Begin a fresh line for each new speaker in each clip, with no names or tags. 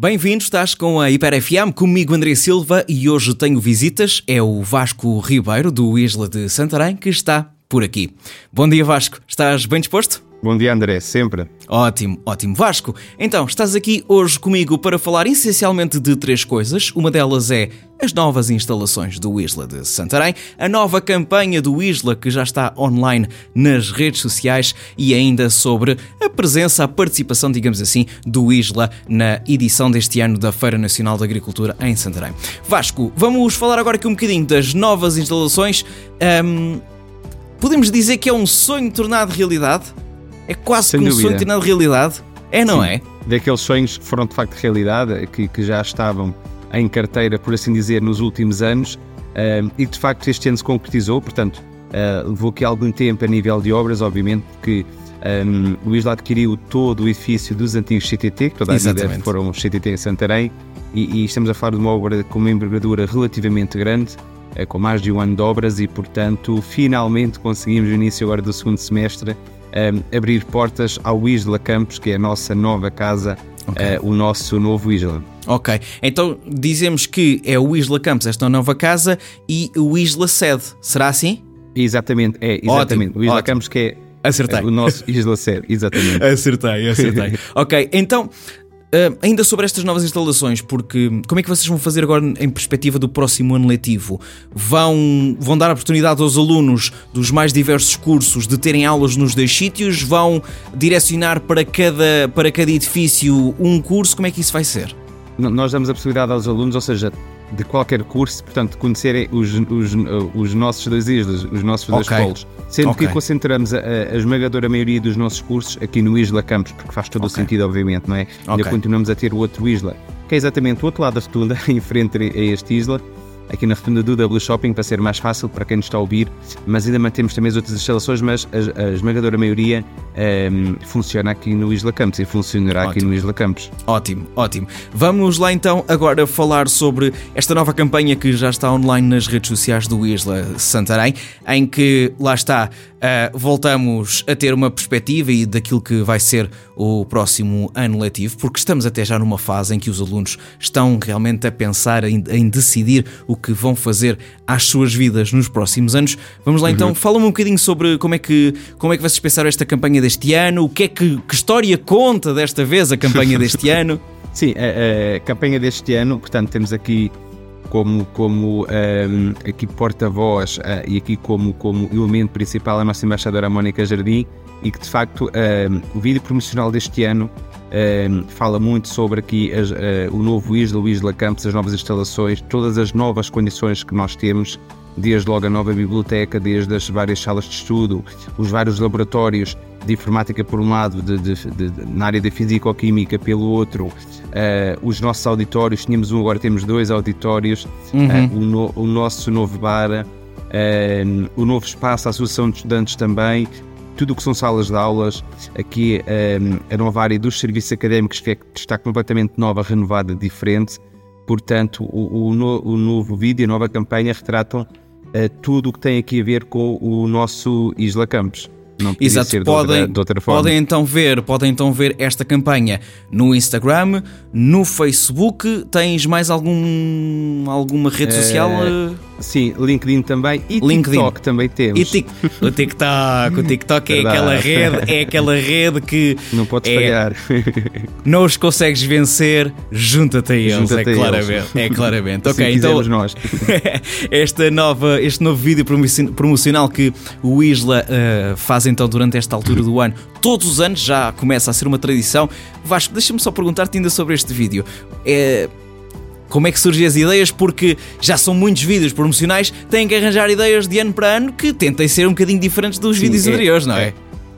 Bem-vindo, estás com a Hiper FM, comigo André Silva e hoje tenho visitas, é o Vasco Ribeiro do Isla de Santarém que está por aqui. Bom dia Vasco, estás bem disposto?
Bom dia André, sempre.
Ótimo, ótimo. Vasco, então estás aqui hoje comigo para falar essencialmente de três coisas. Uma delas é as novas instalações do Isla de Santarém, a nova campanha do Isla que já está online nas redes sociais e ainda sobre a presença, a participação, digamos assim, do Isla na edição deste ano da Feira Nacional da Agricultura em Santarém. Vasco, vamos falar agora aqui um bocadinho das novas instalações. Um, podemos dizer que é um sonho tornado realidade? É quase
Sem
que um
dúvida.
sonho tornado realidade? É, não
Sim.
é?
Daqueles sonhos que foram de facto realidade, que, que já estavam em carteira, por assim dizer, nos últimos anos, eh, e de facto este ano se concretizou, portanto, eh, levou aqui algum tempo a nível de obras, obviamente, porque eh, o Isla adquiriu todo o edifício dos antigos CTT, que toda a vida foram CTT em Santarém, e, e estamos a falar de uma obra com uma envergadura relativamente grande, eh, com mais de um ano de obras, e portanto, finalmente conseguimos no início agora do segundo semestre eh, abrir portas ao Isla Campos, que é a nossa nova casa, eh, o nosso novo Isla.
Ok, então dizemos que é o Isla Campos, esta nova casa, e o Isla Sede. Será assim?
Exatamente, é, exatamente. o Isla
ótimo.
Campos que é
Acertei.
eh, o nosso Isla Sério, exatamente.
Acertei, acertei. ok, então, ah, ainda sobre estas novas instalações, porque como é que vocês vão fazer agora em perspectiva do próximo ano letivo? Vão, vão dar oportunidade aos alunos dos mais diversos cursos de terem aulas nos dois sítios? Vão direcionar para cada, para cada edifício um curso? Como é que isso vai ser?
Nós damos a possibilidade aos alunos, ou seja, de qualquer curso, portanto, conhecerem os, os, os nossos dois islas, os nossos dois
Ok.
polos. Sendo
Ok.
que concentramos a, a esmagadora maioria dos nossos cursos aqui no Isla Campos, porque faz todo o
Ok.
sentido, obviamente, não é? Ainda continuamos a ter o outro Isla, que é exatamente o outro lado da rotunda, em frente a este Isla, aqui na rotunda do W Shopping, para ser mais fácil para quem nos está a ouvir, mas ainda mantemos também as outras instalações, mas a, a esmagadora maioria ehm, funciona aqui no Isla Campos e funcionará aqui
Ótimo.
no Isla Campos.
Ótimo, ótimo. Vamos lá então agora falar sobre esta nova campanha que já está online nas redes sociais do Isla Santarém, em que lá está, ah, voltamos a ter uma perspectiva e daquilo que vai ser o próximo ano letivo, porque estamos até já numa fase em que os alunos estão realmente a pensar em, em decidir o que vão fazer às suas vidas nos próximos anos. Vamos lá então, fala-me um bocadinho sobre como é que como é que vocês pensaram esta campanha deste ano, o que é que, que história conta desta vez a campanha deste ano.
Sim, a, a campanha deste ano, portanto, temos aqui como, como ehm, aqui porta-voz eh, e aqui como, como elemento principal a nossa embaixadora Mónica Jardim e que de facto ehm, o vídeo promocional deste ano ehm, fala muito sobre aqui as, eh, o novo Isla, o Isla Campos, as novas instalações, todas as novas condições que nós temos, desde logo a nova biblioteca, desde as várias salas de estudo, os vários laboratórios de informática por um lado, de, de- de- na área da físico-química pelo outro, eh, os nossos auditórios, tínhamos um, agora temos dois auditórios, eh, o, no- o nosso novo bar, eh, o novo espaço, a Associação de Estudantes também, tudo o que são salas de aulas, aqui a nova área dos serviços académicos que, é- que está completamente nova, renovada, diferente. Portanto, o, o no- o novo vídeo, a nova campanha retratam eh, tudo o que tem aqui a ver com o nosso Isla Campos. Não
Exato,
ser de
podem,
outra, de outra forma.
podem então ver, podem então ver esta campanha no Instagram, no Facebook. Tens mais algum alguma rede social? eh?
Sim, LinkedIn também e
LinkedIn.
TikTok também temos.
E tic, o TikTok, o TikTok é
Verdade.
aquela rede, é aquela rede que
Não podes
é-
falhar.
não os consegues vencer, junta-te a eles,
Junta-te
é
a
claramente.
eles.
É claramente.
Assim
ok, então
nós.
esta nova, este novo vídeo promoci- promocional que o Isla eh, faz então durante esta altura do ano, todos os anos, já começa a ser uma tradição. Vasco, deixa-me só perguntar-te ainda sobre este vídeo. É, como é que surgem as ideias? Porque já são muitos vídeos promocionais, têm que arranjar ideias de ano para ano que tentem ser um bocadinho diferentes dos
Sim,
vídeos
é-
anteriores, não é?
é.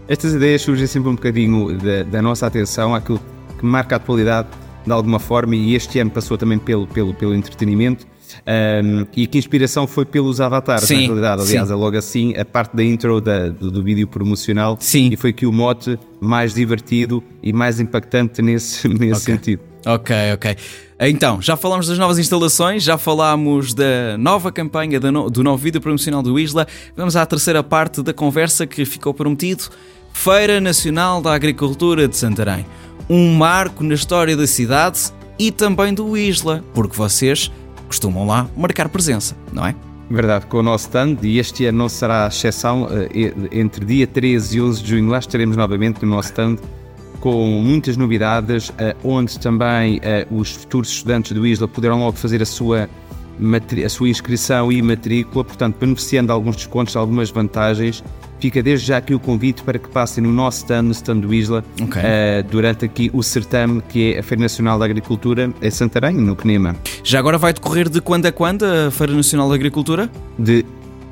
Estas ideias surgem sempre um bocadinho da, da nossa atenção àquilo que marca a atualidade de alguma forma e este ano passou também pelo, pelo, pelo entretenimento Ahm, e que a inspiração foi pelos avatares
Sim,
na realidade, aliás
sim.
é logo assim a parte da intro da- do, do vídeo promocional
Sim.
e foi que o mote mais divertido e mais impactante nesse, nesse sentido.
Ok, ok. Então, já falámos das novas instalações, já falámos da nova campanha, do novo vídeo promocional do Isla. Vamos à terceira parte da conversa que ficou prometido. Feira Nacional da Agricultura de Santarém. Um marco na história da cidade e também do Isla, porque vocês costumam lá marcar presença, não é?
Verdade, com o nosso stand, e este ano não será a exceção, eh, entre dia 13 e 11 de junho lá estaremos novamente no nosso stand com muitas novidades, eh, onde também eh, os futuros estudantes do ISLA poderão logo fazer a sua, a sua inscrição e matrícula, portanto, beneficiando de alguns descontos, de algumas vantagens Fica desde já aqui o convite para que passem no nosso stand, no stand do Isla, okay. uh, durante aqui o certame que é a Feira Nacional da Agricultura em Santarém, no CNEMA.
Já agora vai decorrer de quando a quando a Feira Nacional da Agricultura?
De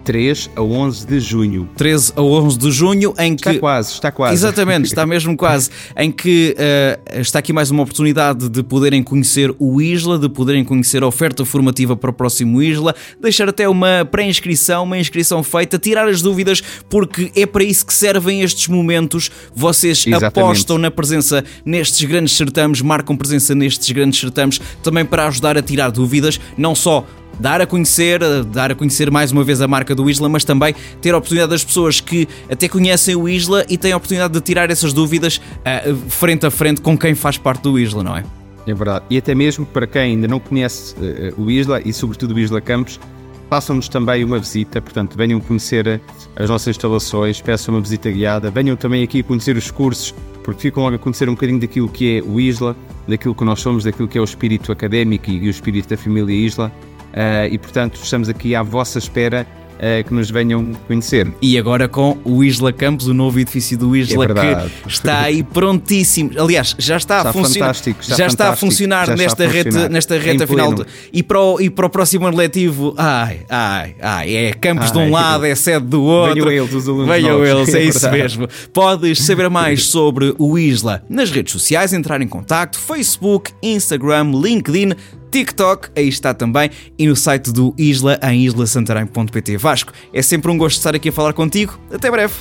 3 a 11 de junho.
13 a 11 de junho, em que.
Está quase, está quase.
Exatamente, está mesmo quase. Em que uh, está aqui mais uma oportunidade de poderem conhecer o Isla, de poderem conhecer a oferta formativa para o próximo Isla, deixar até uma pré-inscrição, uma inscrição feita, tirar as dúvidas, porque é para isso que servem estes momentos. Vocês Exatamente. apostam na presença nestes grandes certames, marcam presença nestes grandes certames, também para ajudar a tirar dúvidas, não só dar a conhecer, dar a conhecer mais uma vez a marca do Isla, mas também ter a oportunidade das pessoas que até conhecem o Isla e têm a oportunidade de tirar essas dúvidas uh, frente a frente com quem faz parte do Isla, não é?
É verdade. E até mesmo para quem ainda não conhece uh, o Isla e sobretudo o Isla Campos, façam-nos também uma visita, portanto, venham conhecer as nossas instalações, peçam uma visita guiada, venham também aqui conhecer os cursos, porque ficam logo a conhecer um bocadinho daquilo que é o Isla, daquilo que nós somos, daquilo que é o espírito académico e o espírito da família Isla. Uh, e portanto estamos aqui à vossa espera uh, que nos venham conhecer.
E agora com o Isla Campos, o novo edifício do Isla é que está aí prontíssimo. Aliás, já está, está a funcionar. Já, já está a funcionar já nesta, a funcionar. Reta, nesta reta final. E, para o, e para o próximo ano letivo, ai, ai, ai, é campos ai, de um lado, é sede do outro.
Venham eles, os alunos.
Venham eles, é, é isso mesmo. Podes saber mais sobre o Isla nas redes sociais, entrar em contato, Facebook, Instagram, LinkedIn TikTok, aí está também, e no site do Isla em islasantarém.pt. Vasco, é sempre um gosto estar aqui a falar contigo. Até breve.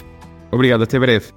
Obrigado, até breve.